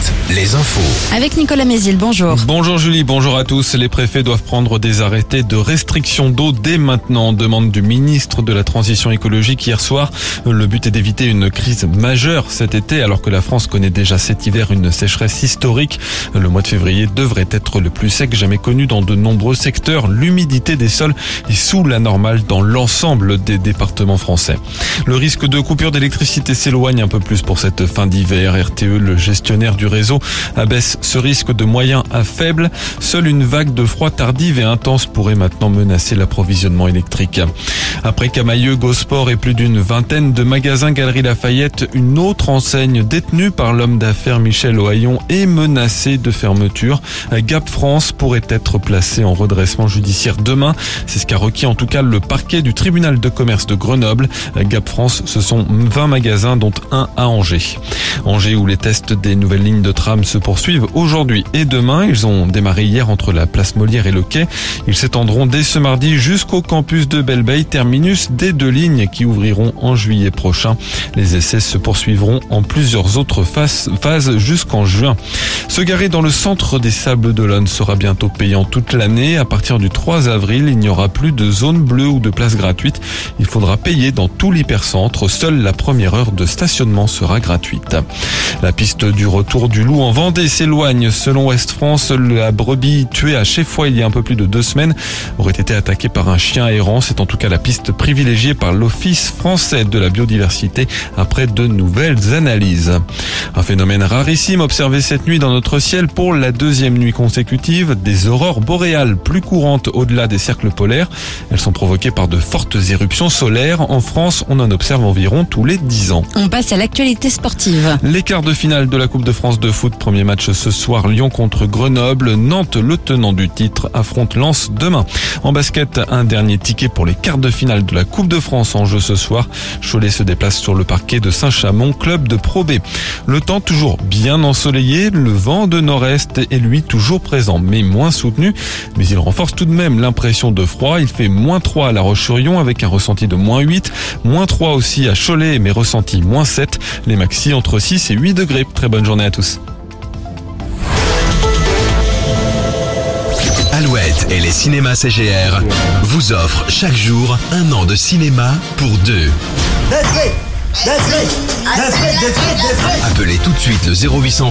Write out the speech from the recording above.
Alouette, les infos. Avec Nicolas Mézil, bonjour. Bonjour Julie, bonjour à tous. Les préfets doivent prendre des arrêtés de restriction d'eau dès maintenant, demande du ministre de la Transition écologique hier soir. Le but est d'éviter une crise majeure cet été alors que la France connaît déjà cet hiver une sécheresse historique. Le mois de février devrait être le plus sec jamais connu dans de nombreux secteurs. L'humidité des sols est sous la normale dans l'ensemble des départements français. Le risque de coupure d'électricité s'éloigne un peu plus pour cette fin d'hiver. RTE, le gestionnaire du réseau, abaisse ce risque de moyen à faible. Seule une vague de froid tardive et intense pourrait maintenant menacer l'approvisionnement électrique. Après Camailleux, Gosport et plus d'une vingtaine de magasins Galerie Lafayette, une autre enseigne détenue par l'homme d'affaires Michel Ohaillon est menacée de fermeture. Gap France pourrait être placé en redressement judiciaire demain. C'est ce qu'a requis en tout cas le parquet du tribunal de commerce de Grenoble. Gap France, ce sont 20 magasins dont un à Angers. Angers où les tests des nouvelles lignes de tram se poursuivent aujourd'hui et demain. Ils ont démarré hier entre la place Molière et le quai. Ils s'étendront dès ce mardi jusqu'au campus de Belleveille, terminus des deux lignes qui ouvriront en juillet prochain. Les essais se poursuivront en plusieurs autres phases jusqu'en juin. Se garer dans le centre des Sables d'Olonne sera bientôt payant toute l'année. À partir du 3 avril, il n'y aura plus de zone bleue ou de place gratuite. Il faudra payer dans tout l'hypercentre. Seule la première heure de stationnement sera gratuite. La piste du retour du loup en Vendée s'éloigne. Selon Ouest France, la brebis tuée à Cheffoy il y a un peu plus de deux semaines aurait été attaquée par un chien errant. C'est en tout cas la piste privilégiée par l'Office français de la biodiversité après de nouvelles analyses. Un phénomène rarissime observé cette nuit dans notre ciel pour la deuxième nuit consécutive. Des aurores boréales plus courantes au-delà des cercles polaires. Elles sont provoquées par de fortes éruptions solaires. En France, on en observe environ tous les 10 ans. On passe à l'actualité sportive. Les quarts de finale de la Coupe de France de foot, premier match ce soir, Lyon contre Grenoble. Nantes, le tenant du titre, affronte Lens demain. En basket, un dernier ticket pour les quarts de finale de la Coupe de France en jeu ce soir. Cholet se déplace sur le parquet de Saint-Chamond, club de Pro B. Le temps toujours bien ensoleillé, le vent de nord-est est lui toujours présent, mais moins soutenu. Mais il renforce tout de même l'impression de froid. Il fait moins 3 à La Roche-sur-Yon avec un ressenti de moins 8, moins 3 aussi à Cholet, mais ressenti moins 7. Les maxi entre 6 et 8 degrés. Très bonne journée à tous. Alouette et les cinémas CGR vous offrent chaque jour un an de cinéma pour deux. Appelez tout de suite le 0800